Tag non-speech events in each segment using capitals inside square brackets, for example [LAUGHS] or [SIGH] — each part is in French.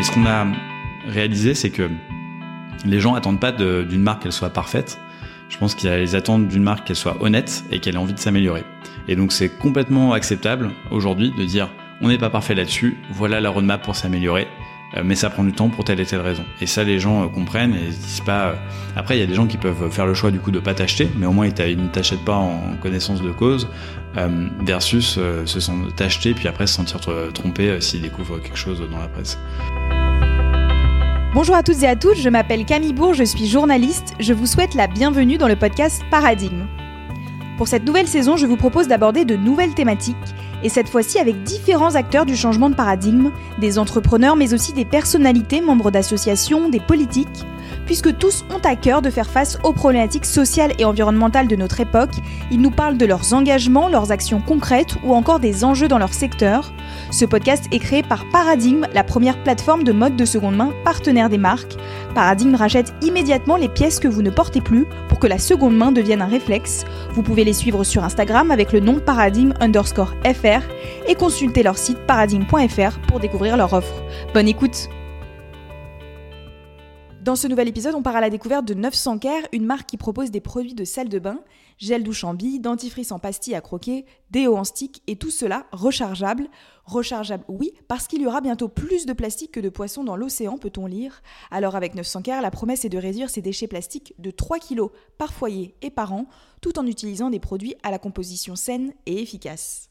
Mais ce qu'on a réalisé, c'est que les gens attendent pas d'une marque qu'elle soit parfaite. Je pense qu'ils attendent d'une marque qu'elle soit honnête et qu'elle ait envie de s'améliorer. Et donc c'est complètement acceptable aujourd'hui de dire on n'est pas parfait là-dessus, voilà la roadmap pour s'améliorer, mais ça prend du temps pour telle et telle raison. Et ça les gens euh, comprennent et ils disent pas. Euh, après il y a des gens qui peuvent faire le choix du coup de pas t'acheter, mais au moins ils ne t'achètent pas en connaissance de cause, versus se sentir t'acheter puis après se sentir trompé s'ils découvrent quelque chose dans la presse. Bonjour à toutes et à tous, je m'appelle Camille Bourg, je suis journaliste. Je vous souhaite la bienvenue dans le podcast Paradigme. Pour cette nouvelle saison, je vous propose d'aborder de nouvelles thématiques, et cette fois-ci avec différents acteurs du changement de paradigme, des entrepreneurs mais aussi des personnalités, membres d'associations, des politiques, puisque tous ont à cœur de faire face aux problématiques sociales et environnementales de notre époque. Ils nous parlent de leurs engagements, leurs actions concrètes ou encore des enjeux dans leur secteur. Ce podcast est créé par Paradigme, la première plateforme de mode de seconde main partenaire des marques. Paradigme rachète immédiatement les pièces que vous ne portez plus pour que la seconde main devienne un réflexe. Vous pouvez les suivre sur Instagram avec le nom paradigme underscore fr et consulter leur site paradigme.fr pour découvrir leur offre. Bonne écoute! Dans ce nouvel épisode, on part à la découverte de 900 Care, une marque qui propose des produits de salle de bain, gel douche en billes, dentifrice en pastille à croquer, déo en stick et tout cela rechargeable. Rechargeable, oui, parce qu'il y aura bientôt plus de plastique que de poissons dans l'océan, peut-on lire. Alors avec 900 Care, la promesse est de réduire ces déchets plastiques de 3 kg par foyer et par an, tout en utilisant des produits à la composition saine et efficace.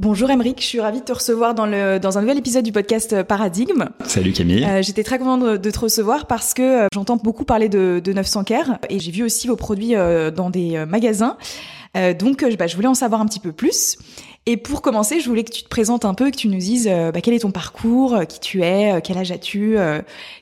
Bonjour Emeric, je suis ravie de te recevoir dans, le, dans un nouvel épisode du podcast euh, Paradigme. Salut Camille. Euh, J'étais très contente de, te recevoir parce que euh, j'entends beaucoup parler de, de 900 Care et j'ai vu aussi vos produits dans des magasins. Donc bah, je voulais en savoir un petit peu plus. Et pour commencer, je voulais que tu te présentes un peu, que tu nous dises bah, quel est ton parcours, qui tu es, quel âge as-tu,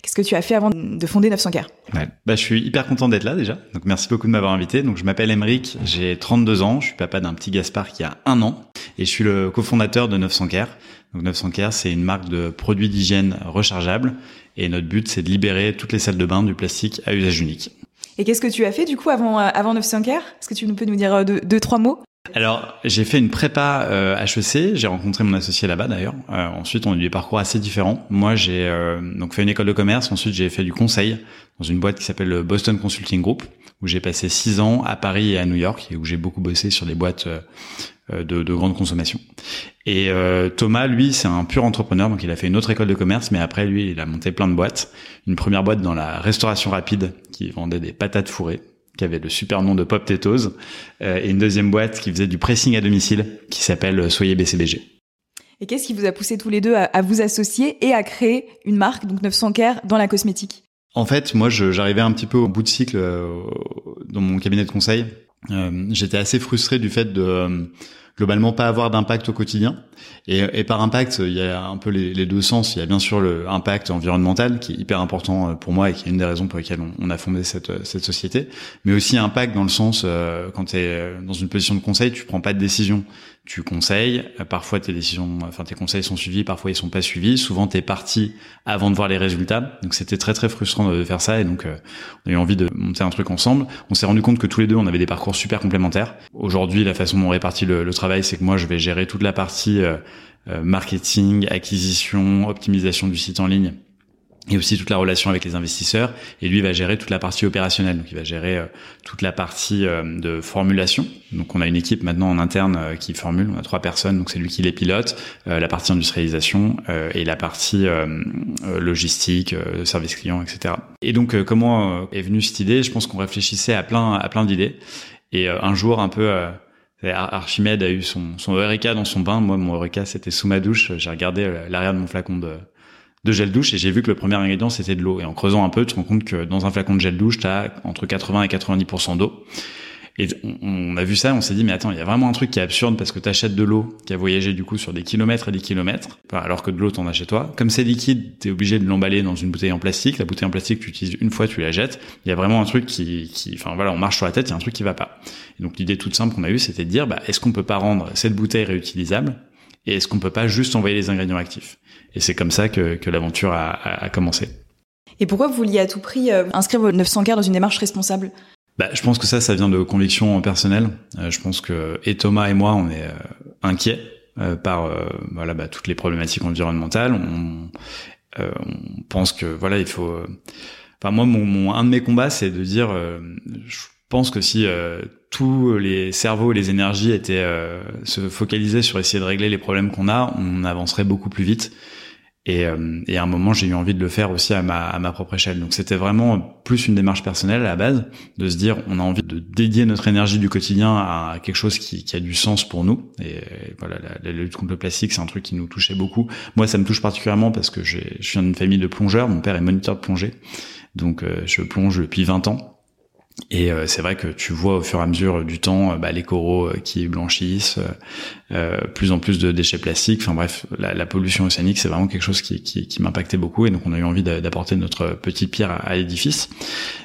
qu'est-ce que tu as fait avant de fonder 900 Care. Ouais. Bah, je suis hyper content d'être là déjà. Donc merci beaucoup de m'avoir invité. Donc je m'appelle Emeric, j'ai 32 ans, je suis papa d'un petit Gaspard qui a un an et je suis le cofondateur de 900 Care. Donc 900 Care, c'est une marque de produits d'hygiène rechargeables et notre but c'est de libérer toutes les salles de bain du plastique à usage unique. Et qu'est-ce que tu as fait du coup avant euh, avant 900 Care Est-ce que tu peux nous dire euh, deux, deux trois mots? Alors, j'ai fait une prépa euh, HEC, j'ai rencontré mon associé là-bas d'ailleurs. Euh, ensuite, on a eu des parcours assez différents. Moi, j'ai donc fait une école de commerce, ensuite j'ai fait du conseil dans une boîte qui s'appelle le Boston Consulting Group, où j'ai passé six ans à Paris et à New York, et où j'ai beaucoup bossé sur des boîtes de, de, grande consommation. Et Thomas, lui, c'est un pur entrepreneur, donc il a fait une autre école de commerce, mais après, lui, il a monté plein de boîtes. Une première boîte dans la restauration rapide, qui vendait des patates fourrées qui avait le super nom de Pop Tetoes, euh, et une deuxième boîte qui faisait du pressing à domicile, qui s'appelle euh, Soyez BCBG. Et qu'est-ce qui vous a poussé tous les deux à, vous associer et à créer une marque, donc 900 Care, dans la cosmétique? En fait, moi, j'arrivais un petit peu au bout de cycle euh, dans mon cabinet de conseil. J'étais assez frustré du fait de globalement pas avoir d'impact au quotidien. Et, par impact, il y a un peu les, deux sens. Il y a bien sûr le impact environnemental qui est hyper important euh, pour moi et qui est une des raisons pour lesquelles on, a fondé cette, société, mais aussi impact dans le sens euh, quand tu es euh, dans une position de conseil, tu prends pas de décision tu conseilles. Parfois tes décisions, enfin tes conseils sont suivis, parfois ils sont pas suivis. Souvent t'es parti avant de voir les résultats. Donc c'était très très frustrant de faire ça et donc euh, on a eu envie de monter un truc ensemble. On s'est rendu compte que tous les deux on avait des parcours super complémentaires. Aujourd'hui la façon dont on répartit le, le travail, c'est que moi je vais gérer toute la partie euh, euh, marketing, acquisition, optimisation du site en ligne et aussi toute la relation avec les investisseurs. Et lui va gérer toute la partie opérationnelle. Donc il va gérer euh, toute la partie euh, de formulation. Donc on a une équipe maintenant en interne euh, qui formule. On a trois personnes, donc c'est lui qui les pilote. la partie industrialisation et la partie logistique, service client, etc. Et donc comment est venue cette idée? Je pense qu'on réfléchissait à plein à plein d'idées. Et un jour un peu Archimède a eu son, son Eureka dans son bain. Moi, mon Eureka, c'était sous ma douche. J'ai regardé l'arrière de mon flacon de, de gel douche et j'ai vu que le premier ingrédient c'était de l'eau. Et en creusant un peu, tu te rends compte que dans un flacon de gel douche, tu as entre 80 et 90% d'eau. Et on, a vu ça, on s'est dit mais attends, il y a vraiment un truc qui est absurde parce que tu achètes de l'eau qui a voyagé du coup sur des kilomètres et des kilomètres, alors que de l'eau t'en as chez toi. Comme c'est liquide, tu es obligé de l'emballer dans une bouteille en plastique. La bouteille en plastique, tu utilises une fois, tu la jettes. Il y a vraiment un truc qui, qui enfin voilà, on marche sur la tête, il y a un truc qui va pas. Et donc l'idée toute simple qu'on a eue, c'était de dire, bah, est-ce qu'on peut pas rendre cette bouteille réutilisable et est-ce qu'on peut pas juste envoyer les ingrédients actifs? Et c'est comme ça que, que l'aventure a, a, commencé. Et pourquoi vous vouliez à tout prix euh, inscrire vos 900 k dans une démarche responsable? Bah, je pense que ça, ça vient de conviction personnelle. Euh, je pense que et Thomas et moi, on est euh, inquiets par voilà bah, toutes les problématiques environnementales. On, on pense que voilà, il faut. Enfin moi, mon, mon, un de mes combats, c'est de dire, je pense que si tous les cerveaux et les énergies étaient se focalisaient sur essayer de régler les problèmes qu'on a, on avancerait beaucoup plus vite. Et, euh, et, à un moment, j'ai eu envie de le faire aussi à ma, à ma propre échelle. Donc c'était vraiment plus une démarche personnelle à la base, de se dire on a envie de dédier notre énergie du quotidien à quelque chose qui, qui a du sens pour nous. Et, voilà, la, la, lutte contre le plastique, c'est un truc qui nous touchait beaucoup. Moi, ça me touche particulièrement parce que je suis d'une famille de plongeurs. Mon père est moniteur de plongée, donc euh, je plonge depuis 20 ans. Et euh, c'est vrai que tu vois au fur et à mesure du temps euh, bah, les coraux euh, qui blanchissent, plus en plus de déchets plastiques. Enfin bref, la, la pollution océanique, c'est vraiment quelque chose qui, qui, qui m'impactait beaucoup. Et donc on a eu envie d'apporter notre petite pierre à, à l'édifice.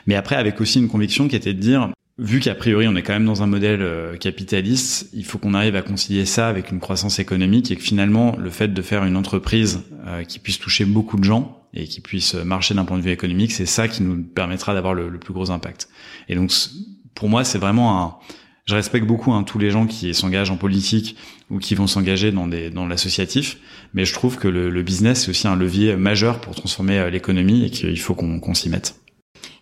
Mais après, avec aussi une conviction qui était de dire, vu qu'a priori on est quand même dans un modèle capitaliste, il faut qu'on arrive à concilier ça avec une croissance économique et que finalement le fait de faire une entreprise qui puisse toucher beaucoup de gens et qui puisse marcher d'un point de vue économique, c'est ça qui nous permettra d'avoir le, plus gros impact. Et donc, pour moi, c'est vraiment un. Je respecte beaucoup hein, tous les gens qui s'engagent en politique ou qui vont s'engager dans dans l'associatif, mais je trouve que le, le business c'est aussi un levier majeur pour transformer euh, l'économie et qu'il faut qu'on qu'on s'y mette.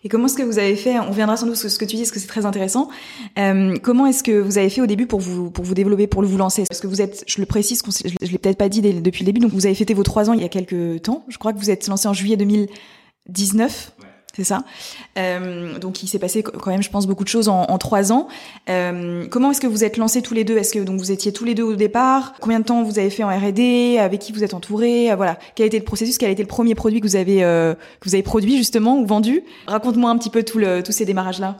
Et comment est-ce que vous avez fait On viendra sans doute sur ce que tu dis, parce que c'est très intéressant. Euh, comment est-ce que vous avez fait au début pour vous pour vous développer, pour vous lancer? Parce que vous êtes, je le précise, je l'ai peut-être pas dit depuis le début. Donc vous avez fêté vos trois ans il y a quelques temps. Je crois que vous êtes lancé en juillet 2019 c'est ça. Euh, donc il s'est passé quand même, je pense, beaucoup de choses en, trois ans. Euh, comment est-ce que vous êtes lancés tous les deux? Est-ce que donc vous étiez tous les deux au départ? Combien de temps vous avez fait en R&D Avec qui vous êtes entouré euh, Voilà. Quel a été le processus? Quel a été le premier produit que vous avez euh, que vous avez produit justement ou vendu? Raconte-moi un petit peu tout le, tous ces démarrages là.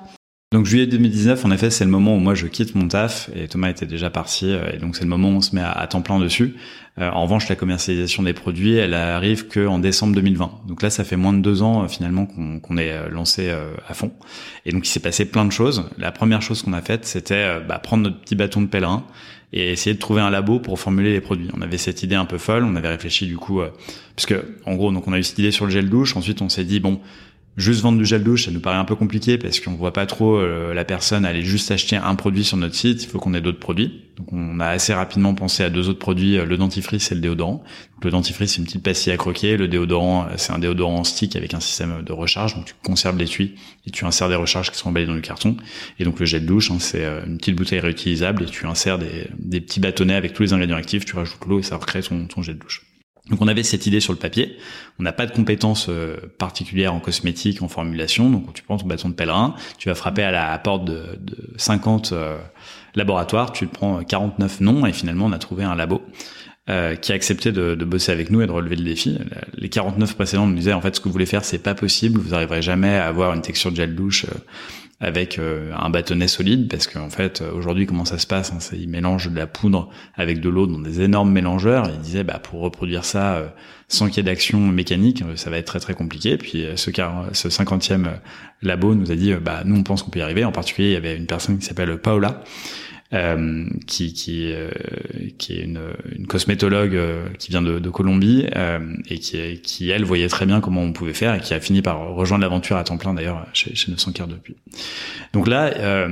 Donc juillet 2019, en effet, c'est le moment où moi je quitte mon taf et Thomas était déjà parti et donc c'est le moment où on se met à, temps plein dessus. Euh, en revanche, la commercialisation des produits, elle arrive que en décembre 2020. Donc là, ça fait moins de deux ans euh, finalement qu'on est euh, lancé à fond. Et donc il s'est passé plein de choses. La première chose qu'on a faite, c'était bah, prendre notre petit bâton de pèlerin et essayer de trouver un labo pour formuler les produits. On avait cette idée un peu folle, on avait réfléchi du coup, puisque en gros, donc on a eu cette idée sur le gel douche. Ensuite, on s'est dit bon Juste vendre du gel douche, ça nous paraît un peu compliqué parce qu'on voit pas trop euh, la personne aller juste acheter un produit sur notre site. Il faut qu'on ait d'autres produits. Donc on a assez rapidement pensé à deux autres produits, euh, le dentifrice et le déodorant. le dentifrice c'est une petite pastille à croquer, le déodorant euh, c'est un déodorant en stick avec un système de recharge. Donc tu conserves l'étui et tu insères des recharges qui sont emballées dans le carton. Et donc le gel douche, hein, c'est une petite bouteille réutilisable et tu insères des, des, petits bâtonnets avec tous les ingrédients actifs. Tu rajoutes l'eau et ça recrée ton, ton gel douche. Donc on avait cette idée sur le papier. On n'a pas de compétences euh, particulières en cosmétique, en formulation. Donc tu prends ton bâton de pèlerin, tu vas frapper à la porte de, de 50 euh, laboratoires, tu prends 49 noms et finalement on a trouvé un labo euh, qui a accepté de, de, bosser avec nous et de relever le défi. Les 49 précédents nous disaient en fait ce que vous voulez faire c'est pas possible, vous n'arriverez jamais à avoir une texture de gel douche avec euh, un bâtonnet solide parce qu'en fait aujourd'hui comment ça se passe hein, ils mélangent de la poudre avec de l'eau dans des énormes mélangeurs. Ils disaient bah pour reproduire ça euh, sans qu'il y ait d'action mécanique euh, ça va être très très compliqué. Puis ce ce cinquantième labo nous a dit bah nous on pense qu'on peut y arriver. En particulier il y avait une personne qui s'appelle Paola euh, qui qui euh, qui est une, une cosmétologue euh, qui vient de, de Colombie et qui qui elle voyait très bien comment on pouvait faire et qui a fini par rejoindre l'aventure à temps plein d'ailleurs chez, chez 900 Care depuis. Donc là,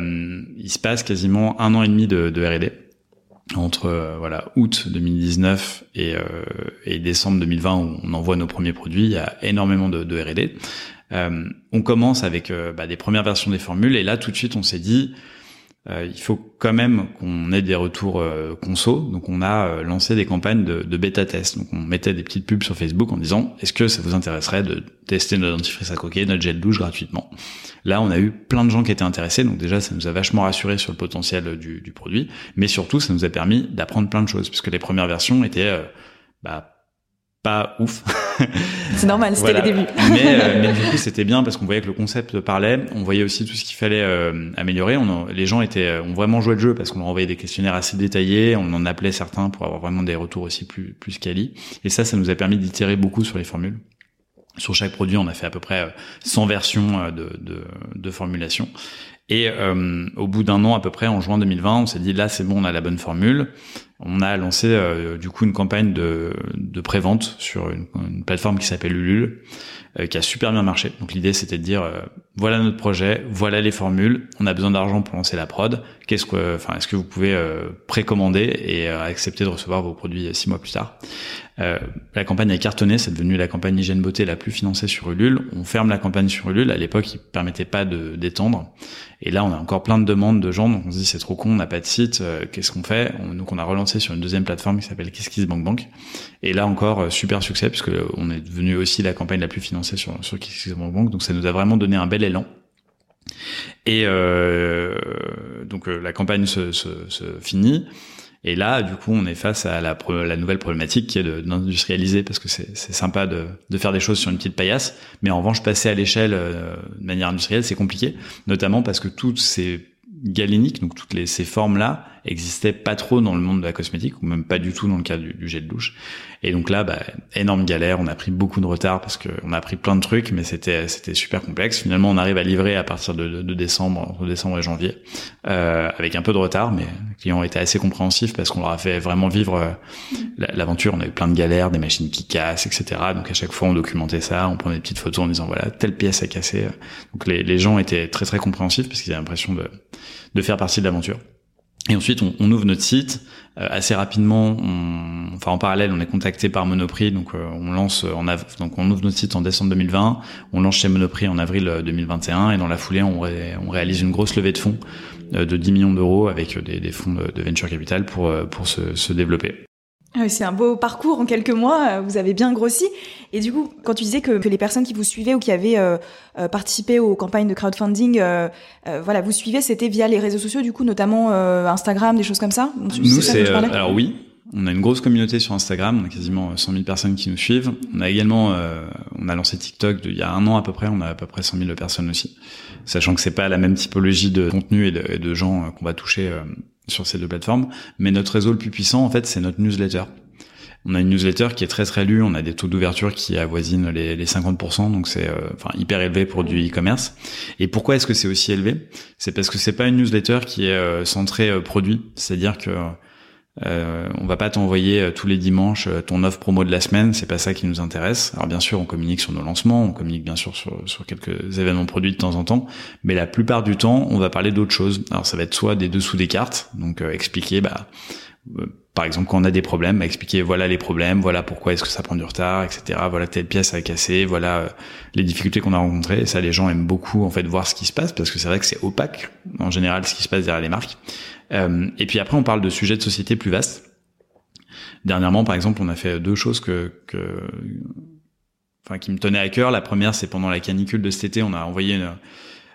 il se passe quasiment un an et demi de, de R&D entre voilà août 2019 et, euh, et, décembre 2020 où on envoie nos premiers produits, il y a énormément de, de R&D. Euh, on commence avec bah, des premières versions des formules et là tout de suite on s'est dit euh, il faut quand même qu'on ait des retours euh, conso. Donc on a euh, lancé des campagnes de, bêta test. Donc on mettait des petites pubs sur Facebook en disant est-ce que ça vous intéresserait de tester notre dentifrice à croquer, notre gel douche gratuitement? Là on a eu plein de gens qui étaient intéressés. Donc déjà ça nous a vachement rassuré sur le potentiel du, du produit, mais surtout ça nous a permis d'apprendre plein de choses puisque les premières versions étaient bah, pas ouf. [LAUGHS] C'est normal, c'était les débuts. mais, euh, mais, du coup, c'était bien parce qu'on voyait que le concept parlait. On voyait aussi tout ce qu'il fallait euh, améliorer. On les gens étaient, euh, ont vraiment joué le jeu parce qu'on leur envoyait des questionnaires assez détaillés. On en appelait certains pour avoir vraiment des retours aussi plus plus quali. Et ça, ça nous a permis d'itérer beaucoup sur les formules. Sur chaque produit, on a fait à peu près 100 versions de, de, de formulation. Et euh, au bout d'un an à peu près, en juin 2020, on s'est dit là c'est bon, on a la bonne formule. On a lancé du coup une campagne de, de prévente sur une, une plateforme qui s'appelle Ulule, qui a super bien marché. Donc l'idée c'était de dire voilà notre projet, voilà les formules, on a besoin d'argent pour lancer la prod. Qu'est-ce que, enfin, est-ce que vous pouvez euh, précommander et euh, accepter de recevoir vos produits six mois plus tard? Euh, La campagne a cartonné, c'est devenu la campagne hygiène beauté la plus financée sur Ulule. On ferme la campagne sur Ulule. À l'époque, il permettait pas de d'étendre. Et là, on a encore plein de demandes de gens. Donc on se dit c'est trop con, on n'a pas de site. Qu'est-ce qu'on fait? Donc on a relancé sur une deuxième plateforme qui s'appelle KissKissBankBank. Et là encore super succès puisque on est devenu aussi la campagne la plus financée sur sur KissKissBankBank. Donc ça nous a vraiment donné un bel et euh, donc euh, la campagne se, finit. Et là, du coup, on est face à la, nouvelle problématique qui est d'industrialiser, parce que c'est sympa de, de, faire des choses sur une petite paillasse, mais en revanche, passer à l'échelle euh, de manière industrielle, c'est compliqué, notamment parce que toutes ces galéniques, donc toutes ces formes-là, existaient pas trop dans le monde de la cosmétique, ou même pas du tout dans le cas du, du jet de douche. Et donc là, bah, énorme galère, on a pris beaucoup de retard parce qu'on a appris plein de trucs, mais c'était c'était super complexe. Finalement, on arrive à livrer à partir de, de, décembre, entre décembre et janvier, euh, avec un peu de retard, mais les clients été assez compréhensifs parce qu'on leur a fait vraiment vivre euh, l'aventure. On a eu plein de galères, des machines qui cassent, etc. Donc à chaque fois, on documentait ça, on prenait des petites photos en disant voilà telle pièce a cassé. Donc les, les gens étaient très très compréhensifs parce qu'ils avaient l'impression de de faire partie de l'aventure. Et ensuite, on, ouvre notre site euh, assez rapidement. Enfin, en parallèle, on est contacté par Monoprix, donc euh, on lance en donc on ouvre notre site en décembre 2020. On lance chez Monoprix en avril 2021, et dans la foulée, on, réalise une grosse levée de fonds de 10 millions d'euros avec des, fonds de, venture capital pour pour se développer. Ah c'est un beau parcours. En quelques mois, euh, vous avez bien grossi. Et du coup, quand tu disais que, que les personnes qui vous suivaient ou qui avaient euh, euh participé aux campagnes de crowdfunding, euh, euh, voilà, vous suivez, c'était via les réseaux sociaux, du coup, notamment Instagram, des choses comme ça? Nous, c'est alors oui, on a une grosse communauté sur Instagram, on a quasiment 100 000 personnes qui nous suivent. On a également, on a lancé TikTok il y a un an à peu près, on a à peu près 100 000 personnes aussi, sachant que c'est pas la même typologie de contenu et de, et de gens qu'on va toucher sur ces deux plateformes. Mais notre réseau le plus puissant, en fait, c'est notre newsletter. On a une newsletter qui est très très lue, on a des taux d'ouverture qui avoisinent les, les 50%, donc c'est euh, enfin hyper élevé pour du e-commerce. Et pourquoi est-ce que c'est aussi élevé? C'est parce que c'est pas une newsletter qui est euh, centrée euh, produit, c'est-à-dire que euh, on va pas t'envoyer tous les dimanches ton offre promo de la semaine, c'est pas ça qui nous intéresse. Alors bien sûr, on communique sur nos lancements, on communique bien sûr sur, sur quelques événements produits de temps en temps, mais la plupart du temps, on va parler d'autres choses. Alors ça va être soit des dessous des cartes, donc expliquer bah par exemple, quand on a des problèmes, expliquer voilà les problèmes, voilà pourquoi est-ce que ça prend du retard, etc. Voilà telle pièce a cassé, voilà euh, les difficultés qu'on a rencontrées. Et ça, les gens aiment beaucoup en fait voir ce qui se passe parce que c'est vrai que c'est opaque en général ce qui se passe derrière les marques. Euh, et puis après, on parle de sujets de société plus vastes. Dernièrement, par exemple, on a fait deux choses que, que enfin qui me tenaient à cœur. La première, c'est pendant la canicule de cet été, on a envoyé une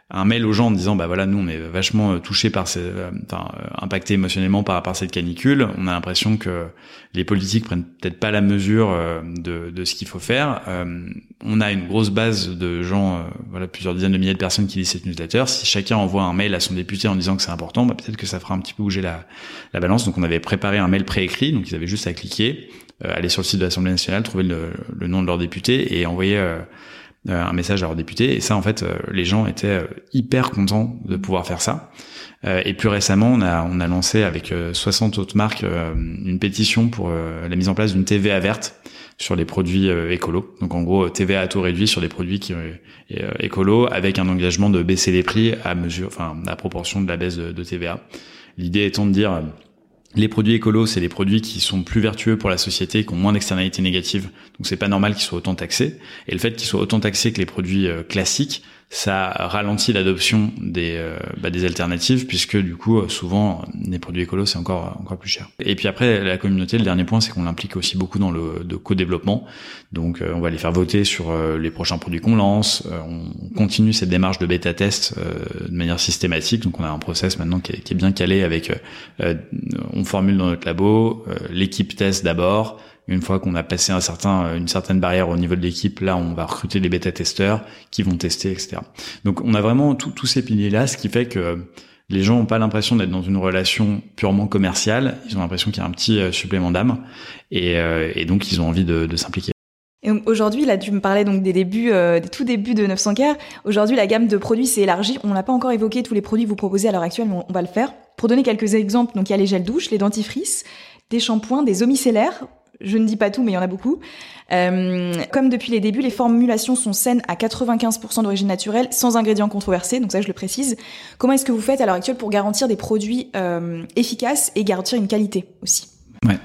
un mail aux gens en disant bah voilà nous on est vachement euh, touché par ces, euh, enfin euh, impacté émotionnellement par par cette canicule. On a l'impression que les politiques prennent peut-être pas la mesure de, de ce qu'il faut faire. On a une grosse base de gens voilà plusieurs dizaines de milliers de personnes qui lisent cette newsletter. Si chacun envoie un mail à son député en disant que c'est important bah, peut-être que ça fera un petit peu bouger la, la balance. Donc on avait préparé un mail préécrit donc ils avaient juste à cliquer aller sur le site de l'Assemblée nationale trouver le, le, nom de leur député et envoyer euh, un message à leurs députés. Et ça, en fait, euh, les gens étaient euh, hyper contents de pouvoir faire ça. et plus récemment, on a, on a lancé avec 60 autres marques une pétition pour la mise en place d'une TVA verte sur les produits écolos. Donc en gros, TVA à taux réduit sur les produits qui euh, écolos avec un engagement de baisser les prix à mesure, enfin à proportion de la baisse de, de TVA. L'idée étant de dire les produits écolos, c'est les produits qui sont plus vertueux pour la société, qui ont moins d'externalités négatives. Donc c'est pas normal qu'ils soient autant taxés. Et le fait qu'ils soient autant taxés que les produits euh, classiques, ça ralentit l'adoption des, euh, bah, des alternatives puisque du coup euh, souvent les produits écolos c'est encore encore plus cher. Et puis après la communauté, le dernier point c'est qu'on l'implique aussi beaucoup dans le de co-développement. Donc on va les faire voter sur les prochains produits qu'on lance. on continue cette démarche de bêta test de manière systématique. Donc on a un process maintenant qui est, bien calé avec on formule dans notre labo, l'équipe teste d'abord une fois qu'on a passé euh, une certaine barrière au niveau de l'équipe, là, on va recruter des bêta-testeurs qui vont tester, etc. Donc, on a vraiment tous ces piliers-là, ce qui fait que les gens n'ont pas l'impression d'être dans une relation purement commerciale. Ils ont l'impression qu'il y a un petit euh, supplément d'âme, et, euh, donc ils ont envie de, s'impliquer. Aujourd'hui, là, tu me parlais donc des débuts, des tout débuts de 900 k Aujourd'hui, la gamme de produits s'est élargie. On n'a pas encore évoqué tous les produits que vous proposez à l'heure actuelle, mais on va le faire. Pour donner quelques exemples, donc il y a les gels douches, les dentifrices, des shampoings, des eaux micellaires. Je ne dis pas tout, mais il y en a beaucoup. Euh, comme depuis les débuts, les formulations sont saines à 95% d'origine naturelle, sans ingrédients controversés, donc ça je le précise. Comment est-ce que vous faites à l'heure actuelle pour garantir des produits euh, efficaces et garantir une qualité aussi? Ouais.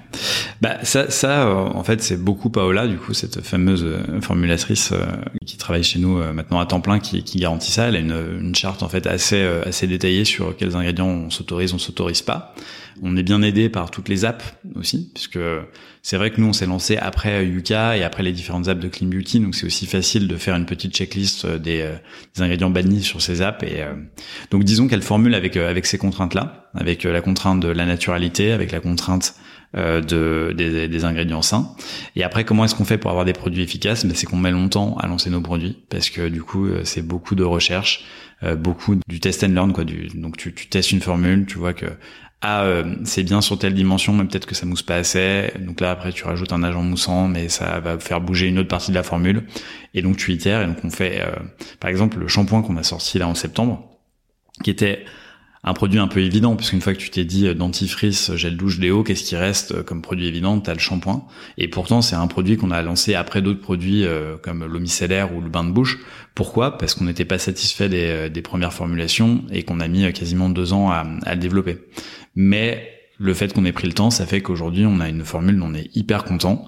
Bah ça, ça euh, en fait, c'est beaucoup Paola, du coup, cette fameuse euh, formulatrice euh, qui travaille chez nous maintenant à temps plein, qui, qui garantit ça. Elle a une, une, charte en fait assez assez détaillée sur quels ingrédients on s'autorise, on s'autorise pas. On est bien aidé par toutes les apps aussi, puisque c'est vrai que nous on s'est lancé après Yuka et après les différentes apps de Clean Beauty, donc c'est aussi facile de faire une petite checklist des, des ingrédients bannis sur ces apps. Et donc disons qu'elle formule avec avec ces contraintes là, avec la contrainte de la naturalité, avec la contrainte euh, de, des, des, ingrédients sains. Et après, comment est-ce qu'on fait pour avoir des produits efficaces? Ben, C'est qu'on met longtemps à lancer nos produits parce que du coup, euh, c'est beaucoup de recherche, euh, beaucoup du test and learn. Quoi, du, donc tu, tu testes une formule, tu vois que ah c'est bien sur telle dimension, mais peut-être que ça mousse pas assez. Donc là après tu rajoutes un agent moussant, mais ça va faire bouger une autre partie de la formule. Et donc tu itères. Et donc on fait, par exemple, le shampoing qu'on a sorti là en septembre, qui était un produit un peu évident, puisqu'une fois que tu t'es dit euh, dentifrice, gel douche, déo, qu'est-ce qui reste euh, comme produit évident T'as le shampoing. Et pourtant, c'est un produit qu'on a lancé après d'autres produits euh, comme l'eau micellaire ou le bain de bouche. Pourquoi? Parce qu'on n'était pas satisfait des, premières formulations et qu'on a mis quasiment deux ans à, le développer. Mais le fait qu'on ait pris le temps, ça fait qu'aujourd'hui, on a une formule dont on est hyper content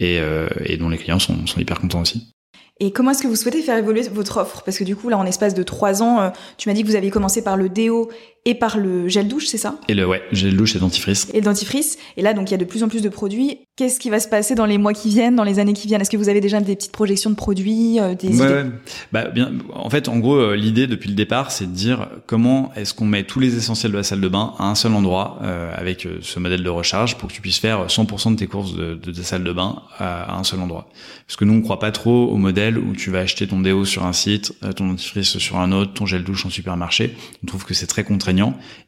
et, et dont les clients sont, sont hyper contents aussi. Et comment est-ce que vous souhaitez faire évoluer votre offre? Parce que du coup, là, en espace de trois ans, tu m'as dit que vous aviez commencé par le déo et par le gel douche, c'est ça? Et le ouais, gel douche et dentifrice. Et dentifrice. Et là, donc il y a de plus en plus de produits. Qu'est-ce qui va se passer dans les mois qui viennent, dans les années qui viennent? Est-ce que vous avez déjà des petites projections de produits, euh, des ouais, Bah bien. En fait, en gros, euh, l'idée depuis le départ, c'est de dire comment est-ce qu'on met tous les essentiels de la salle de bain à un seul endroit euh, avec ce modèle de recharge pour que tu puisses faire 100% de tes courses de, de ta salle de bain à, un seul endroit. Parce que nous, on croit pas trop au modèle où tu vas acheter ton déo sur un site, ton dentifrice sur un autre, ton gel douche en supermarché. On trouve que c'est très contraignant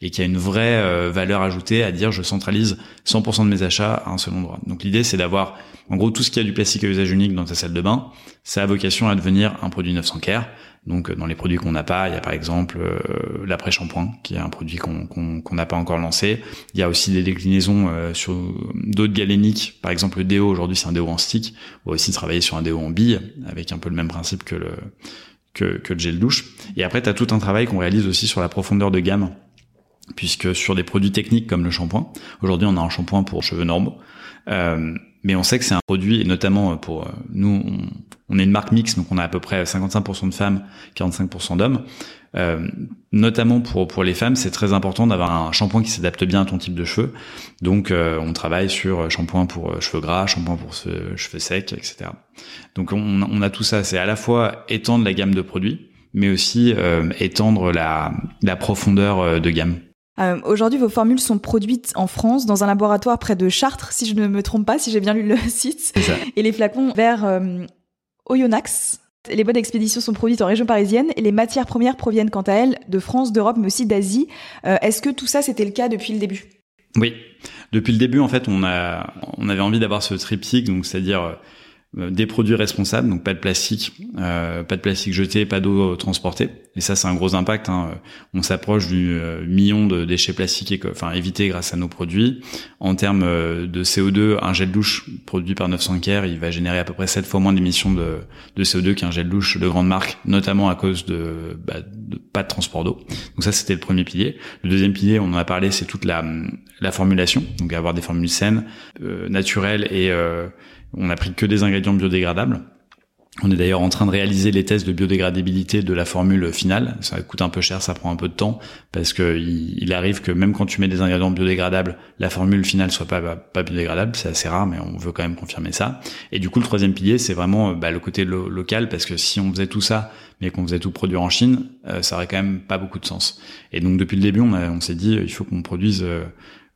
et qui a une vraie euh, valeur ajoutée à dire je centralise 100% de mes achats à un seul endroit. Donc l'idée c'est d'avoir en gros tout ce qui a du plastique à usage unique dans ta salle de bain, ça a vocation à devenir un produit 900 care. Donc euh, dans les produits qu'on n'a pas, il y a par exemple euh, l'après-shampoing qui est un produit qu'on n'a pas encore lancé. Il y a aussi des déclinaisons sur d'autres galéniques, par exemple le déo aujourd'hui c'est un déo en stick. On va aussi travailler sur un déo en bille avec un peu le même principe que le que, que gel douche. Et après, tu tout un travail qu'on réalise aussi sur la profondeur de gamme, puisque sur des produits techniques comme le shampoing, aujourd'hui on a un shampoing pour cheveux normaux, euh, mais on sait que c'est un produit, et notamment pour euh, nous, on, on, est une marque mixte, donc on a à peu près 55% de femmes, 45% d'hommes. Euh, notamment pour pour les femmes, c'est très important d'avoir un shampoing qui s'adapte bien à ton type de cheveux. Donc, euh, on travaille sur shampoing pour cheveux gras, shampoing pour cheveux secs, etc. Donc, on, on a tout ça. C'est à la fois étendre la gamme de produits, mais aussi euh, étendre la, la profondeur de gamme. Euh, Aujourd'hui, vos formules sont produites en France dans un laboratoire près de Chartres, si je ne me trompe pas, si j'ai bien lu le [LAUGHS] site. Et les flacons vers euh, Oyonnax. Les boîtes d'expédition sont produites en région parisienne et les matières premières proviennent quant à elles de France, d'Europe, mais aussi d'Asie. Euh, Est-ce que tout ça, c'était le cas depuis le début? Oui, depuis le début, en fait, on avait envie d'avoir ce triptyque, c'est-à-dire euh, des produits responsables, donc pas de plastique, euh, pas de plastique jeté, pas d'eau transportée. Et ça, c'est un gros impact. Hein. On s'approche du euh, million de déchets plastiques, enfin évités grâce à nos produits. En termes de CO2, un gel douche produit par 900 Care, il va générer à peu près 7 fois moins d'émissions de, de, CO2 qu'un gel douche de grande marque, notamment à cause de, bah, de pas de transport d'eau. Donc ça, c'était le premier pilier. Le deuxième pilier, on en a parlé, c'est toute la, la formulation, donc avoir des formules saines, naturelles et on n'a pris que des ingrédients biodégradables. On est d'ailleurs en train de réaliser les tests de biodégradabilité de la formule finale. Ça coûte un peu cher, ça prend un peu de temps parce que il, arrive que même quand tu mets des ingrédients biodégradables, la formule finale soit pas biodégradable. C'est assez rare, mais on veut quand même confirmer ça. Et du coup, le troisième pilier, c'est vraiment bah, le côté local parce que si on faisait tout ça, mais qu'on faisait tout produire en Chine, euh, ça aurait quand même pas beaucoup de sens. Et donc depuis le début, on, s'est dit, il faut qu'on produise euh,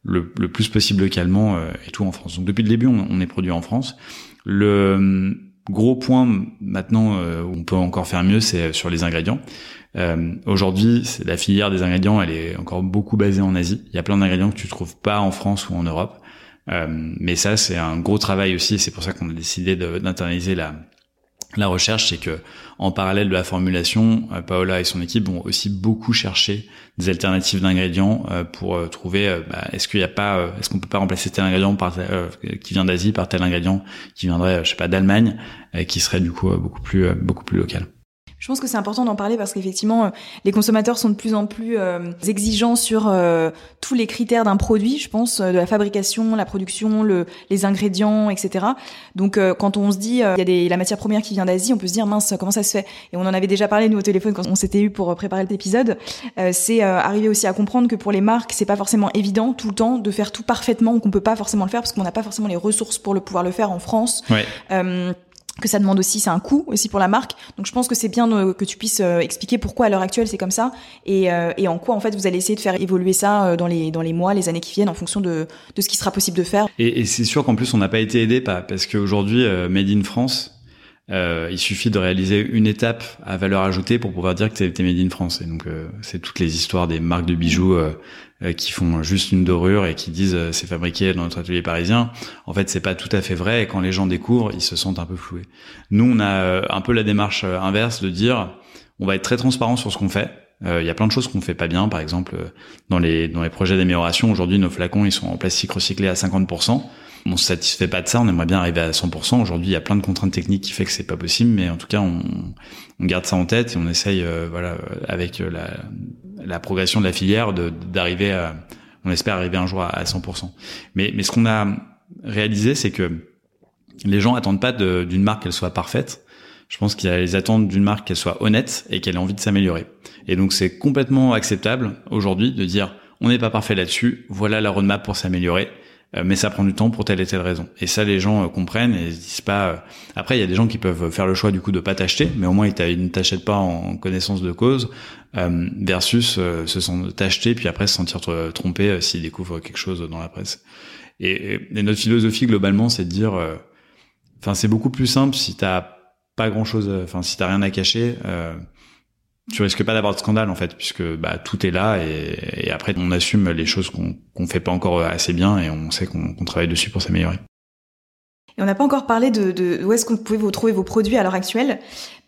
le, le, plus possible localement euh, et tout en France. Donc depuis le début, on, est produit en France. Le euh, gros point maintenant euh, où on peut encore faire mieux, c'est sur les ingrédients. Euh, Aujourd'hui, la filière des ingrédients, elle est encore beaucoup basée en Asie. Il y a plein d'ingrédients que tu trouves pas en France ou en Europe. Euh, mais ça, c'est un gros travail aussi. C'est pour ça qu'on a décidé d'internaliser la la recherche, c'est que en parallèle de la formulation, euh, Paola et son équipe vont aussi beaucoup chercher des alternatives d'ingrédients euh, pour euh, trouver bah, est-ce qu'il n'y a pas, est-ce qu'on peut pas remplacer tel ingrédient par qui vient d'Asie par tel ingrédient qui viendrait, je sais pas, d'Allemagne, qui serait du coup beaucoup plus beaucoup plus local. Je pense que c'est important d'en parler parce qu'effectivement, euh, les consommateurs sont de plus en plus euh, exigeants sur euh, tous les critères d'un produit, je pense, de la fabrication, la production, le, les ingrédients, etc. Donc, quand on se dit, il y a des, la matière première qui vient d'Asie, on peut se dire, mince, comment ça se fait? Et on en avait déjà parlé, nous, au téléphone, quand on s'était eu pour préparer l'épisode. c'est arriver aussi à comprendre que pour les marques, c'est pas forcément évident tout le temps de faire tout parfaitement ou qu'on peut pas forcément le faire parce qu'on n'a pas forcément les ressources pour le pouvoir le faire en France. Ouais que ça demande aussi, c'est un coût aussi pour la marque. Donc je pense que c'est bien que tu puisses euh, expliquer pourquoi à l'heure actuelle c'est comme ça et, euh, et, en quoi en fait vous allez essayer de faire évoluer ça euh, dans les dans les mois, les années qui viennent en fonction de, de ce qui sera possible de faire. Et, c'est sûr qu'en plus on n'a pas été aidé parce qu'aujourd'hui Made in France, euh, il suffit de réaliser une étape à valeur ajoutée pour pouvoir dire que t'es made in France. Et donc euh, c'est toutes les histoires des marques de bijoux euh, qui font juste une dorure et qui disent c'est fabriqué dans notre atelier parisien. En fait, c'est pas tout à fait vrai. Et quand les gens découvrent, ils se sentent un peu floués. Nous, on a un peu la démarche inverse de dire on va être très transparent sur ce qu'on fait. Il y a plein de choses qu'on fait pas bien. Par exemple, dans les dans les projets d'amélioration, aujourd'hui, nos flacons ils sont en plastique recyclé à 50% on se satisfait pas de ça, on aimerait bien arriver à 100%. Aujourd'hui, il y a plein de contraintes techniques qui fait que c'est pas possible, mais en tout cas, on, garde ça en tête et on essaye, euh, voilà, avec euh, la, progression de la filière, d'arriver à, on espère arriver un jour à, 100%. Mais, mais ce qu'on a réalisé, c'est que les gens attendent pas d'une marque qu'elle soit parfaite. Je pense qu'ils attendent d'une marque qu'elle soit honnête et qu'elle ait envie de s'améliorer. Et donc, c'est complètement acceptable aujourd'hui de dire, on n'est pas parfait là-dessus, voilà la roadmap pour s'améliorer mais ça prend du temps pour telle et telle raison. Et ça, les gens euh, comprennent et se disent pas. Euh, après, il y a des gens qui peuvent faire le choix du coup de pas t'acheter, mais au moins ils ne t'achètent pas en connaissance de cause, versus se sentir t'acheter puis après se sentir trompé s'ils découvrent quelque chose dans la presse. Et, et notre philosophie globalement, c'est de dire, enfin, c'est beaucoup plus simple si t'as pas grand chose, enfin, si t'as rien à cacher tu risques pas d'avoir de scandale en fait puisque bah tout est là et, après on assume les choses qu'on qu'on fait pas encore assez bien et on sait qu'on travaille dessus pour s'améliorer. Et on n'a pas encore parlé de, où est-ce qu'on pouvez vous trouver vos produits à l'heure actuelle,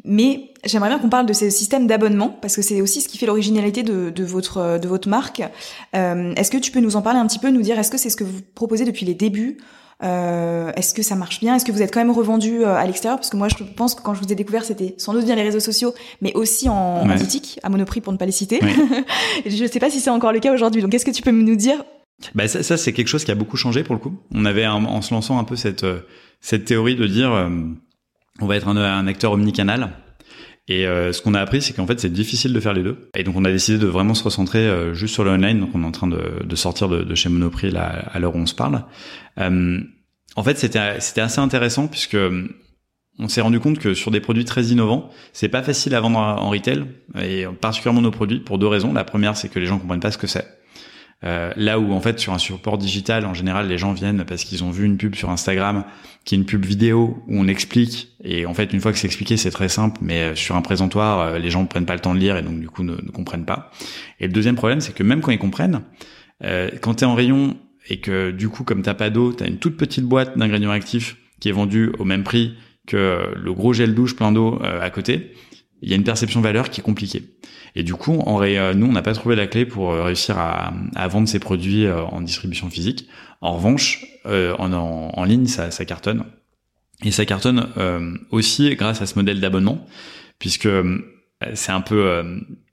mais j'aimerais bien qu'on parle de ces systèmes d'abonnement parce que c'est aussi ce qui fait l'originalité de, de, votre de votre marque. Euh, est-ce que tu peux nous en parler un petit peu, nous dire est-ce que c'est ce que vous proposez depuis les débuts euh, Est-ce que ça marche bien? Est-ce que vous êtes quand même revendu euh, à l'extérieur? Parce que moi, je pense que quand je vous ai découvert, c'était sans doute via les réseaux sociaux, mais aussi en, boutique, à Monoprix pour ne pas les citer. [LAUGHS] je ne sais pas si c'est encore le cas aujourd'hui. Donc, qu'est-ce que tu peux nous dire? Bah ça, ça c'est quelque chose qui a beaucoup changé pour le coup. On avait en se lançant un peu cette euh, cette théorie de dire euh, on va être un, un acteur omnicanal. Et euh, ce qu'on a appris, c'est qu'en fait, c'est difficile de faire les deux. Et donc, on a décidé de vraiment se recentrer euh, juste sur le online. Donc, on est en train de, de sortir de, de, chez Monoprix là, à l'heure où on se parle. Euh, en fait, c'était c'était assez intéressant puisque on s'est rendu compte que sur des produits très innovants, c'est pas facile à vendre en retail et particulièrement nos produits pour deux raisons. La première, c'est que les gens comprennent pas ce que c'est. Euh, là où en fait sur un support digital, en général, les gens viennent parce qu'ils ont vu une pub sur Instagram, qui est une pub vidéo où on explique. Et en fait, une fois que c'est expliqué, c'est très simple. Mais euh, sur un présentoir, euh, les gens ne prennent pas le temps de lire et donc du coup ne, ne comprennent pas. Et le deuxième problème, c'est que même quand ils comprennent, euh, quand tu es en rayon et que du coup, comme t'as pas d'eau, tu as une toute petite boîte d'ingrédients actifs qui est vendue au même prix que le gros gel douche plein d'eau à côté, il y a une perception valeur qui est compliquée. Et du coup, en euh, nous, on n'a pas trouvé la clé pour euh, réussir à, à vendre ces produits euh, en distribution physique. En revanche, en, en, ligne, ça, ça, cartonne. Et ça cartonne aussi grâce à ce modèle d'abonnement, puisque c'est un peu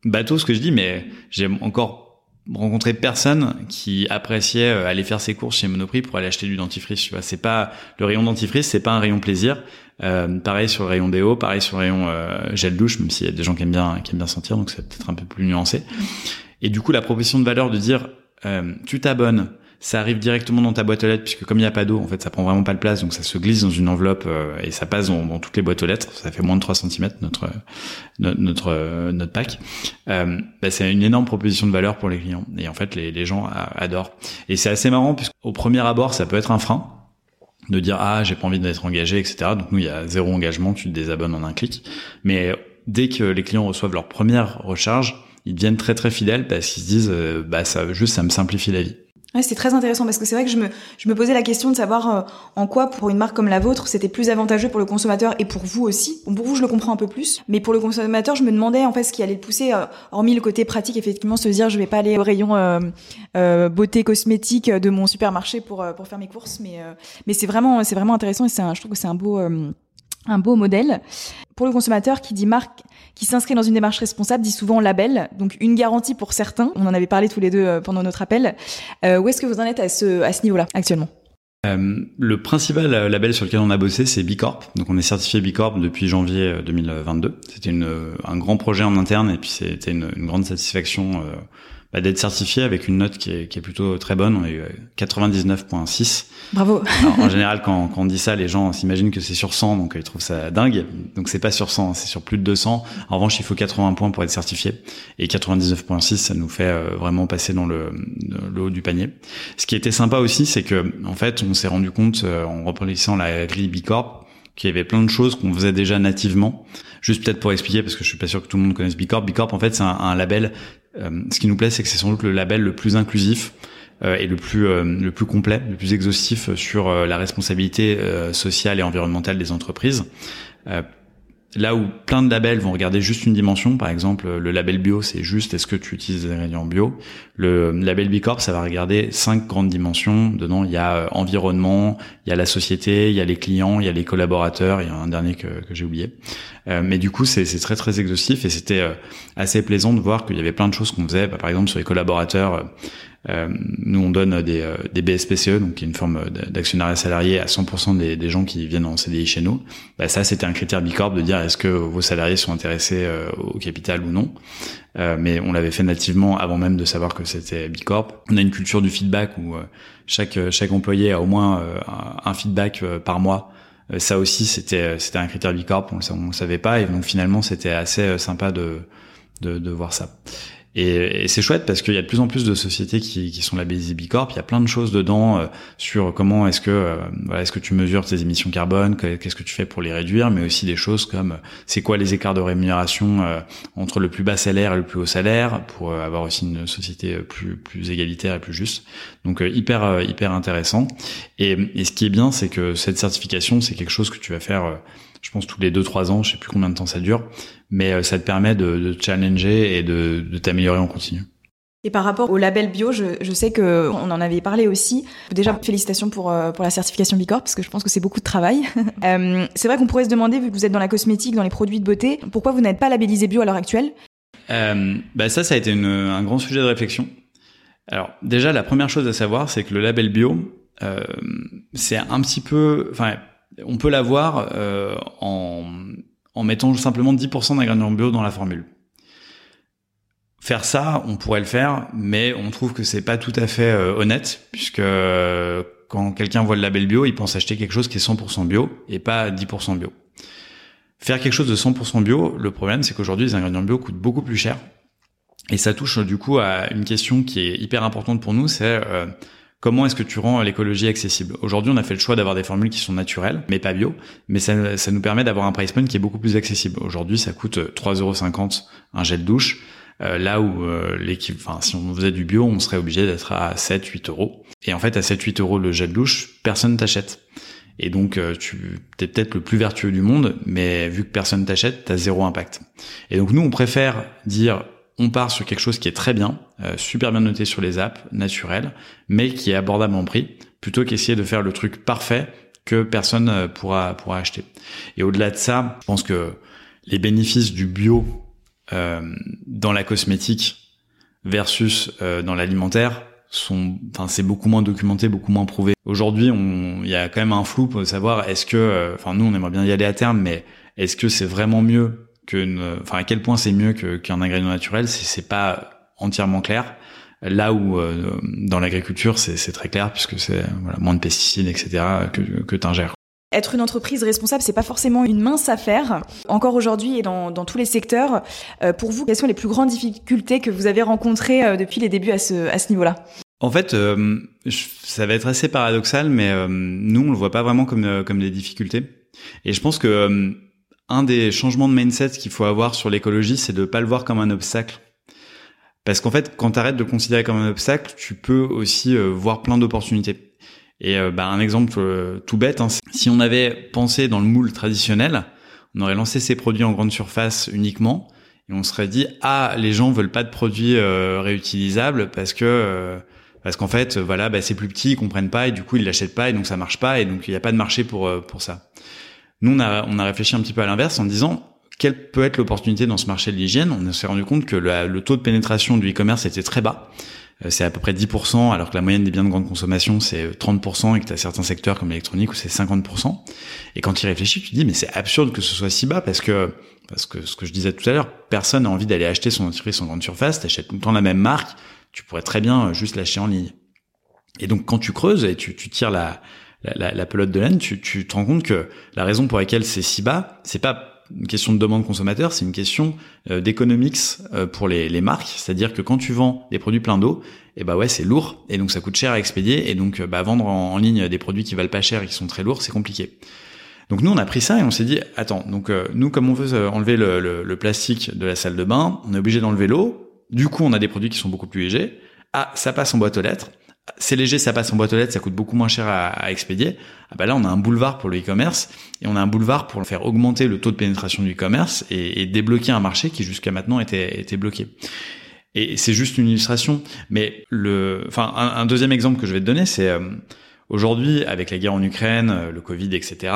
bateau ce que je dis, mais j'ai encore rencontré personne qui appréciait aller faire ses courses chez Monoprix pour aller acheter du dentifrice. Tu vois, c'est pas le rayon dentifrice, c'est pas un rayon plaisir. Euh, pareil sur le rayon déo, pareil sur le rayon euh, gel douche, même s'il y a des gens qui aiment bien qui aiment bien sentir, donc c'est peut-être un peu plus nuancé. Et du coup, la proposition de valeur de dire euh, tu t'abonnes, ça arrive directement dans ta boîte aux lettres puisque comme il n'y a pas d'eau, en fait, ça prend vraiment pas de place, donc ça se glisse dans une enveloppe et ça passe dans, toutes les boîtes aux lettres. Ça fait moins de 3 cm notre notre notre, notre pack. Euh, bah, c'est une énorme proposition de valeur pour les clients et en fait les, les gens adorent. Et c'est assez marrant puisqu'au premier abord, ça peut être un frein de dire ah j'ai pas envie d'être engagé etc donc nous il y a zéro engagement tu te désabonnes en un clic. Mais dès que les clients reçoivent leur première recharge ils deviennent très très fidèles parce qu'ils se disent euh, bah ça juste ça me simplifie la vie Ouais, c'est très intéressant parce que c'est vrai que je me, je me posais la question de savoir euh, en quoi, pour une marque comme la vôtre, c'était plus avantageux pour le consommateur et pour vous aussi. Bon, pour vous, je le comprends un peu plus, mais pour le consommateur, je me demandais en fait ce qui allait le pousser, euh, hormis le côté pratique, effectivement, se dire je vais pas aller au rayon euh, euh beauté cosmétique de mon supermarché pour pour faire mes courses, mais mais c'est vraiment c'est vraiment intéressant et c'est je trouve que c'est un beau un beau modèle. Pour le consommateur qui dit marque, qui s'inscrit dans une démarche responsable, dit souvent label, donc une garantie pour certains. On en avait parlé tous les deux euh, pendant notre appel. Euh, où est-ce que vous en êtes à ce, à ce niveau-là actuellement? Euh, le principal label sur lequel on a bossé, c'est Bicorp. Donc on est certifié Bicorp depuis janvier 2022. C'était un grand projet en interne et puis c'était une, une, grande satisfaction bah, d'être certifié avec une note qui est, qui est, plutôt très bonne. On a eu 99.6. Bravo. en général, [LAUGHS] quand, quand, on dit ça, les gens s'imaginent que c'est sur 100, donc ils trouvent ça dingue. Donc c'est pas sur 100, c'est sur plus de 200. En revanche, il faut 80 points pour être certifié. Et 99.6, ça nous fait euh, vraiment passer dans le, le, haut du panier. Ce qui était sympa aussi, c'est que en fait, on s'est rendu compte euh, en reproduisant la grille Bicorp qu'il y avait plein de choses qu'on faisait déjà nativement. Juste peut-être pour expliquer, parce que je suis pas sûr que tout le monde connaisse Bicorp. Bicorp, en fait, c'est un, un label euh, ce qui nous plaît, c'est que c'est sans doute le label le plus inclusif euh, et le plus euh, le plus complet, le plus exhaustif sur la responsabilité sociale et environnementale des entreprises. Là où plein de labels vont regarder juste une dimension, par exemple le label bio, c'est juste est-ce que tu utilises des ingrédients bio? Le label Bicorp, ça va regarder cinq grandes dimensions. Dedans, il y a environnement, il y a la société, il y a les clients, il y a les collaborateurs. Il y a un dernier que, j'ai oublié. Euh, mais du coup, c'est très très exhaustif et c'était euh, assez plaisant de voir qu'il y avait plein de choses qu'on faisait. Bah, par exemple, sur les collaborateurs, euh, nous on donne des, des BSPCE, donc une forme d'actionnariat salarié à 100% des, gens qui viennent en CDI chez nous. Bah, ça, c'était un critère Bicorp de dire est-ce que vos salariés sont intéressés au capital ou non? mais on l'avait fait nativement avant même de savoir que c'était Bicorp. On a une culture du feedback où chaque chaque employé a au moins un feedback par mois euh, ça aussi, c'était euh, c'était un critère Bicorp, on le, on le savait pas, et donc finalement, c'était assez euh, sympa de, de, de voir ça. Et, et c'est chouette parce qu'il y a de plus en plus de sociétés qui, qui sont labellisées Bicorp. Il y a plein de choses dedans euh, sur comment est-ce que euh, voilà, est-ce que tu mesures tes émissions carbone, qu'est-ce que tu fais pour les réduire, mais aussi des choses comme euh, c'est quoi les écarts de rémunération entre le plus bas salaire et le plus haut salaire pour avoir aussi une société plus plus égalitaire et plus juste. Donc hyper hyper intéressant. Et, et ce qui est bien, c'est que cette certification, c'est quelque chose que tu vas faire je pense tous les deux trois ans, je sais plus combien de temps ça dure, mais euh, ça te permet de, de challenger et de, de t'améliorer en continu. Et par rapport au label bio, je, je sais que on en avait parlé aussi. Déjà, félicitations pour euh, pour la certification Bicorp parce que je pense que c'est beaucoup de travail. [LAUGHS] euh, c'est vrai qu'on pourrait se demander, vu que vous êtes dans la cosmétique, dans les produits de beauté, pourquoi vous n'êtes pas labellisé bio à l'heure actuelle? Euh, bah ça, ça a été une, un grand sujet de réflexion. Alors déjà, la première chose à savoir, c'est que le label bio, euh, c'est un petit peu, enfin on peut l'avoir euh, en, en mettant simplement 10% d'ingrédients bio dans la formule. Faire ça, on pourrait le faire, mais on trouve que c'est pas tout à fait euh, honnête, puisque euh, quand quelqu'un voit le label bio, il pense acheter quelque chose qui est 100% bio et pas 10% bio. Faire quelque chose de 100% bio, le problème c'est qu'aujourd'hui les ingrédients bio coûtent beaucoup plus cher. Et ça touche du coup à une question qui est hyper importante pour nous, c'est Comment est-ce que tu rends l'écologie accessible? Aujourd'hui, on a fait le choix d'avoir des formules qui sont naturelles, mais pas bio, mais ça, ça nous permet d'avoir un price point qui est beaucoup plus accessible. Aujourd'hui, ça coûte 3,50€ un gel douche, euh, là où euh, l'équipe, enfin, si on faisait du bio, on serait obligé d'être à 7-8 euros. Et en fait, à 7-8 euros le gel douche, personne t'achète. Et donc, euh, tu es peut-être le plus vertueux du monde, mais vu que personne t'achète, t'as zéro impact. Et donc, nous, on préfère dire on part sur quelque chose qui est très bien, euh, super bien noté sur les apps, naturel, mais qui est abordable en prix, plutôt qu'essayer de faire le truc parfait que personne euh, pourra pourra acheter. Et au-delà de ça, je pense que les bénéfices du bio euh, dans la cosmétique versus dans l'alimentaire sont, enfin c'est beaucoup moins documenté, beaucoup moins prouvé. Aujourd'hui, il y a quand même un flou pour savoir est-ce que, enfin nous on aimerait bien y aller à terme, mais est-ce que c'est vraiment mieux que, enfin à quel point c'est mieux qu'un ingrédient naturel, c'est pas entièrement clair. Là où euh, dans l'agriculture c'est très clair puisque c'est voilà, moins de pesticides etc que, que t'ingères. Être une entreprise responsable, c'est pas forcément une mince affaire. Encore aujourd'hui et dans, dans, tous les secteurs, euh, pour vous, quelles sont les plus grandes difficultés que vous avez rencontrées euh, depuis les débuts à ce, à ce niveau-là? En fait, ça va être assez paradoxal, mais nous, on le voit pas vraiment comme, comme des difficultés. Et je pense que un des changements de mindset qu'il faut avoir sur l'écologie, c'est de pas le voir comme un obstacle. Parce qu'en fait, quand tu arrêtes de le considérer comme un obstacle, tu peux aussi voir plein d'opportunités. Et bah, un exemple tout bête, hein, si on avait pensé dans le moule traditionnel, on aurait lancé ces produits en grande surface uniquement, et on serait dit ah les gens veulent pas de produits réutilisables parce que parce qu'en fait, voilà, bah, c'est plus petit, ils comprennent pas et du coup ils l'achètent pas et donc ça marche pas et donc il n'y a pas de marché pour euh, pour ça. Nous, on a on a réfléchi un petit peu à l'inverse en disant quelle peut être l'opportunité dans ce marché de l'hygiène? On s'est rendu compte que le, taux de pénétration du e-commerce était très bas. Euh, c'est à peu près 10%, alors que la moyenne des biens de grande consommation, c'est 30%, et que tu as certains secteurs comme l'électronique où c'est 50%. Et quand tu y réfléchis, tu te dis, mais c'est absurde que ce soit si bas, parce que, parce que ce que je disais tout à l'heure, personne n'a envie d'aller acheter son dentifrice en grande surface, t'achètes tout le temps la même marque, tu pourrais très bien euh, juste lâcher en ligne. Et donc quand tu creuses et tu, tu tires la, la, la, pelote de laine, tu, tu, te rends compte que la raison pour laquelle c'est si bas, c'est pas une question de demande consommateur, c'est une question euh, euh, pour les, les marques. C'est-à-dire que quand tu vends des produits pleins d'eau, et eh bah ouais, c'est lourd et donc ça coûte cher à expédier et donc bah, vendre en, ligne des produits qui valent pas cher et qui sont très lourds, c'est compliqué. Donc nous on a pris ça et on s'est dit attends donc nous comme on veut enlever le, le, le, plastique de la salle de bain, on est obligé d'enlever l'eau du coup, on a des produits qui sont beaucoup plus légers. Ah, ça passe en boîte aux lettres. C'est léger, ça passe en boîte aux lettres, ça coûte beaucoup moins cher à, expédier. Ah bah là, on a un boulevard pour le e-commerce et on a un boulevard pour faire augmenter le taux de pénétration du e-commerce et, débloquer un marché qui jusqu'à maintenant était, bloqué. Et c'est juste une illustration. Mais le, enfin, un, deuxième exemple que je vais te donner, c'est euh, aujourd'hui avec la guerre en Ukraine, euh, le Covid, etc.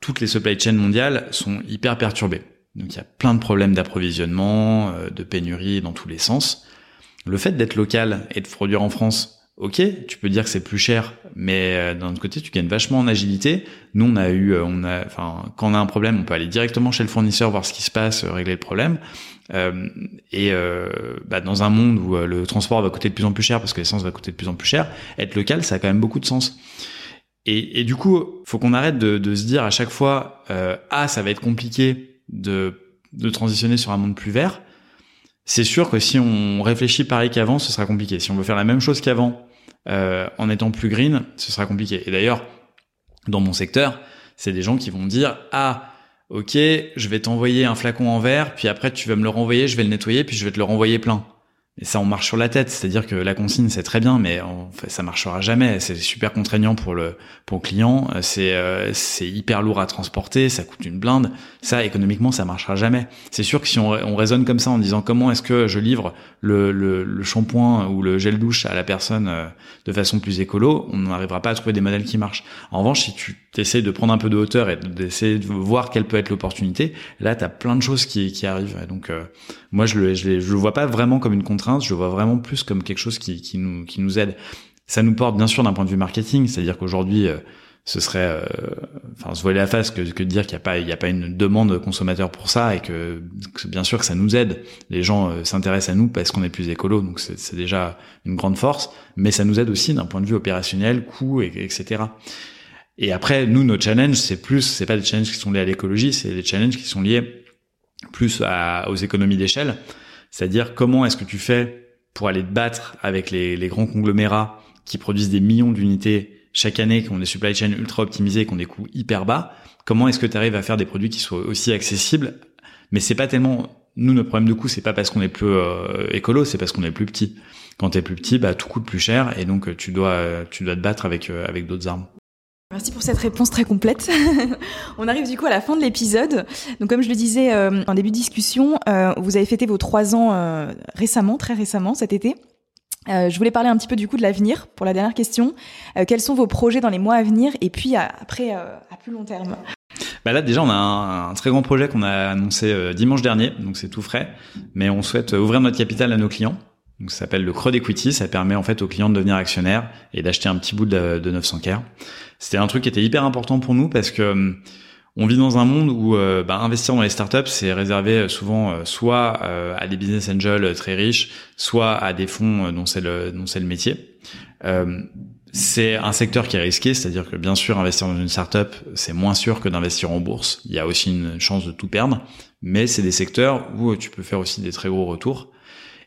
Toutes les supply chains mondiales sont hyper perturbées. Donc il y a plein de problèmes d'approvisionnement, euh, de pénurie dans tous les sens. Le fait d'être local et de produire en France, ok, tu peux dire que c'est plus cher, mais euh, d'un autre côté, tu gagnes vachement en agilité. Nous, on a eu, euh, on a, enfin, quand on a un problème, on peut aller directement chez le fournisseur, voir ce qui se passe, régler le problème. et bah, dans un monde où le transport va coûter de plus en plus cher parce que l'essence va coûter de plus en plus cher, être local, ça a quand même beaucoup de sens. Et, et du coup, faut qu'on arrête de, de, se dire à chaque fois, ah, ça va être compliqué de, de transitionner sur un monde plus vert, c'est sûr que si on réfléchit pareil qu'avant, ce sera compliqué. Si on veut faire la même chose qu'avant euh, en étant plus green, ce sera compliqué. Et d'ailleurs, dans mon secteur, c'est des gens qui vont dire ah ok, je vais t'envoyer un flacon en verre, puis après tu vas me le renvoyer, je vais le nettoyer, puis je vais te le renvoyer plein. Et ça, on marche sur la tête. C'est-à-dire que la consigne, c'est très bien, mais ça marchera jamais. C'est super contraignant pour le pour le client. C'est euh, c'est hyper lourd à transporter. Ça coûte une blinde. Ça, économiquement, ça marchera jamais. C'est sûr que si on, on raisonne comme ça en disant comment est-ce que je livre le, le, le shampoing ou le gel douche à la personne euh, de façon plus écolo, on n'arrivera pas à trouver des modèles qui marchent. En revanche, si tu essaies de prendre un peu de hauteur et d'essayer de voir quelle peut être l'opportunité, là, tu as plein de choses qui, qui arrivent. Donc, euh, moi, je le, je, je le vois pas vraiment comme une contrainte je le vois vraiment plus comme quelque chose qui, nous, aide. Ça nous porte bien sûr d'un point de vue marketing, c'est-à-dire qu'aujourd'hui, euh, ce serait, euh, enfin, se voiler la face que, de dire qu'il n'y a pas, a pas une demande consommateur pour ça et que, bien sûr que ça nous aide. Les gens euh, s'intéressent à nous parce qu'on est plus écolo, donc c'est déjà une grande force. Mais ça nous aide aussi d'un point de vue opérationnel, coût, et, etc. Et après, nous, nos challenges, c'est plus, c'est pas des challenges qui sont liés à l'écologie, c'est des challenges qui sont liés plus aux économies d'échelle. C'est-à-dire comment est-ce que tu fais pour aller te battre avec les, grands conglomérats qui produisent des millions d'unités chaque année, qui ont des supply chains ultra optimisés, qui ont des coûts hyper bas? Comment est-ce que tu arrives à faire des produits qui soient aussi accessibles? Mais c'est pas tellement nous notre problème de coût, c'est pas parce qu'on est plus euh, écolo, c'est parce qu'on est plus petit. Quand tu es plus petit, bah tout coûte plus cher et donc tu dois tu dois te battre avec euh, avec d'autres armes. Merci pour cette réponse très complète. [LAUGHS] On arrive du coup à la fin de l'épisode. Donc comme je le disais euh, en début de discussion, euh, vous avez fêté vos trois ans euh, récemment, très récemment, cet été. je voulais parler un petit peu du coup de l'avenir pour la dernière question. quels sont vos projets dans les mois à venir et puis après à plus long terme? Bah là déjà on a un, un très grand projet qu'on a annoncé dimanche dernier, donc c'est tout frais, mais on souhaite ouvrir notre capital à nos clients. Donc ça s'appelle le creux d'equity, ça permet en fait aux clients de devenir actionnaires et d'acheter un petit bout de, de 900 k C'était un truc qui était hyper important pour nous parce que euh, on vit dans un monde où euh, bah, investir dans les startups c'est réservé euh, souvent soit à des business angels très riches, soit à des fonds dont c'est le dont c'est le métier. c'est un secteur qui est risqué, c'est-à-dire que bien sûr investir dans une startup c'est moins sûr que d'investir en bourse. Il y a aussi une chance de tout perdre, mais c'est des secteurs où tu peux faire aussi des très gros retours.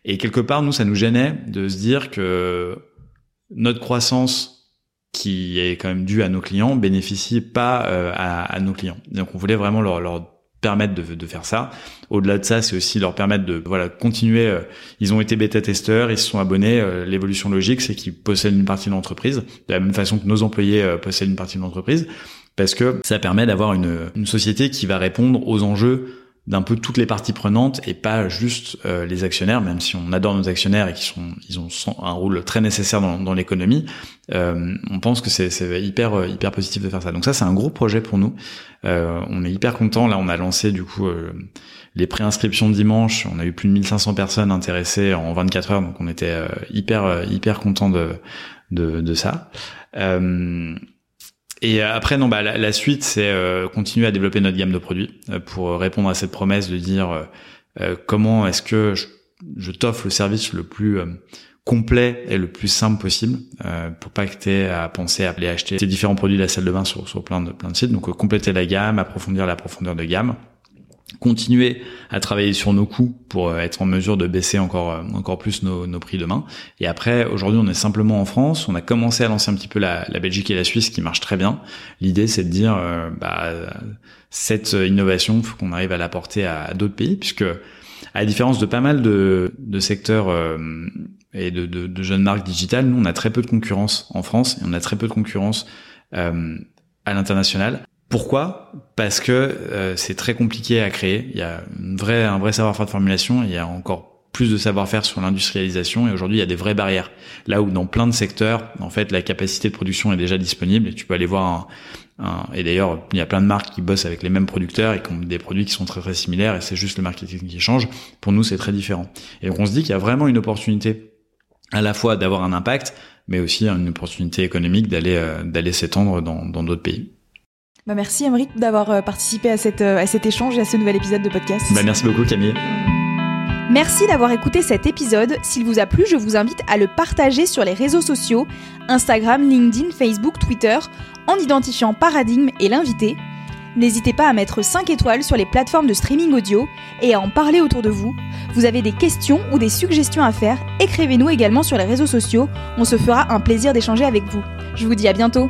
Et quelque part, nous, ça nous gênait de se dire que notre croissance qui est quand même due à nos clients bénéficie pas euh, à, à, nos clients. Donc on voulait vraiment leur, leur permettre de, de faire ça. Au-delà de ça, c'est aussi leur permettre de voilà continuer. euh, ils ont été bêta testeurs, ils se sont abonnés. euh, L'évolution logique, c'est qu'ils possèdent une partie de l'entreprise, de la même façon que nos employés possèdent une partie de l'entreprise, parce que ça permet d'avoir une, une société qui va répondre aux enjeux d'un peu toutes les parties prenantes et pas juste euh, les actionnaires, même si on adore nos actionnaires et qui sont ils ont un rôle très nécessaire dans, dans l'économie. Euh, on pense que c'est hyper euh, hyper positif de faire ça. Donc ça c'est un gros projet pour nous. Euh, on est hyper content. Là on a lancé du coup euh, les préinscriptions dimanche. On a eu plus de 1500 personnes intéressées en 24 heures, donc on était euh, hyper hyper content de de, de ça. Euh, et après, non, bah, la, suite, c'est euh, continuer à développer notre gamme de produits euh, pour répondre à cette promesse de dire euh, euh, comment est-ce que je, t'offre le service le plus euh, complet et le plus simple possible euh, pour pas que tu aies à penser à acheter ces différents produits de la salle de bain sur, sur plein de plein de sites. Donc euh, compléter la gamme, approfondir la profondeur de gamme continuer à travailler sur nos coûts pour euh, être en mesure de baisser encore euh, encore plus nos, nos prix demain. Et après, aujourd'hui, on est simplement en France. On a commencé à lancer un petit peu la, la Belgique et la Suisse, qui marche très bien. L'idée, c'est de dire, euh, bah, cette innovation, faut qu'on arrive à l'apporter à, à d'autres pays, puisque à la différence de pas mal de, de secteurs euh, et de, de, de jeunes marques digitales, nous, on a très peu de concurrence en France et on a très peu de concurrence euh, à l'international. Pourquoi? Parce que euh, c'est très compliqué à créer. Il y a une vraie, un vrai savoir-faire de formulation. Il y a encore plus de savoir-faire sur l'industrialisation. Et aujourd'hui, il y a des vraies barrières. Là où dans plein de secteurs, en fait, la capacité de production est déjà disponible et tu peux aller voir un, un et d'ailleurs, il y a plein de marques qui bossent avec les mêmes producteurs et qui ont des produits qui sont très très similaires et c'est juste le marketing qui change. Pour nous, c'est très différent. Et donc, on se dit qu'il y a vraiment une opportunité à la fois d'avoir un impact, mais aussi une opportunité économique d'aller euh, d'aller s'étendre dans dans d'autres pays. Bah merci Emeric d'avoir euh, participé à, cette, euh, à cet échange et à ce nouvel épisode de podcast. Bah, merci beaucoup Camille. Merci d'avoir écouté cet épisode. S'il vous a plu, je vous invite à le partager sur les réseaux sociaux, Instagram, LinkedIn, Facebook, Twitter, en identifiant Paradigme et l'invité. N'hésitez pas à mettre 5 étoiles sur les plateformes de streaming audio et à en parler autour de vous. Vous avez des questions ou des suggestions à faire, écrivez-nous également sur les réseaux sociaux, on se fera un plaisir d'échanger avec vous. Je vous dis à bientôt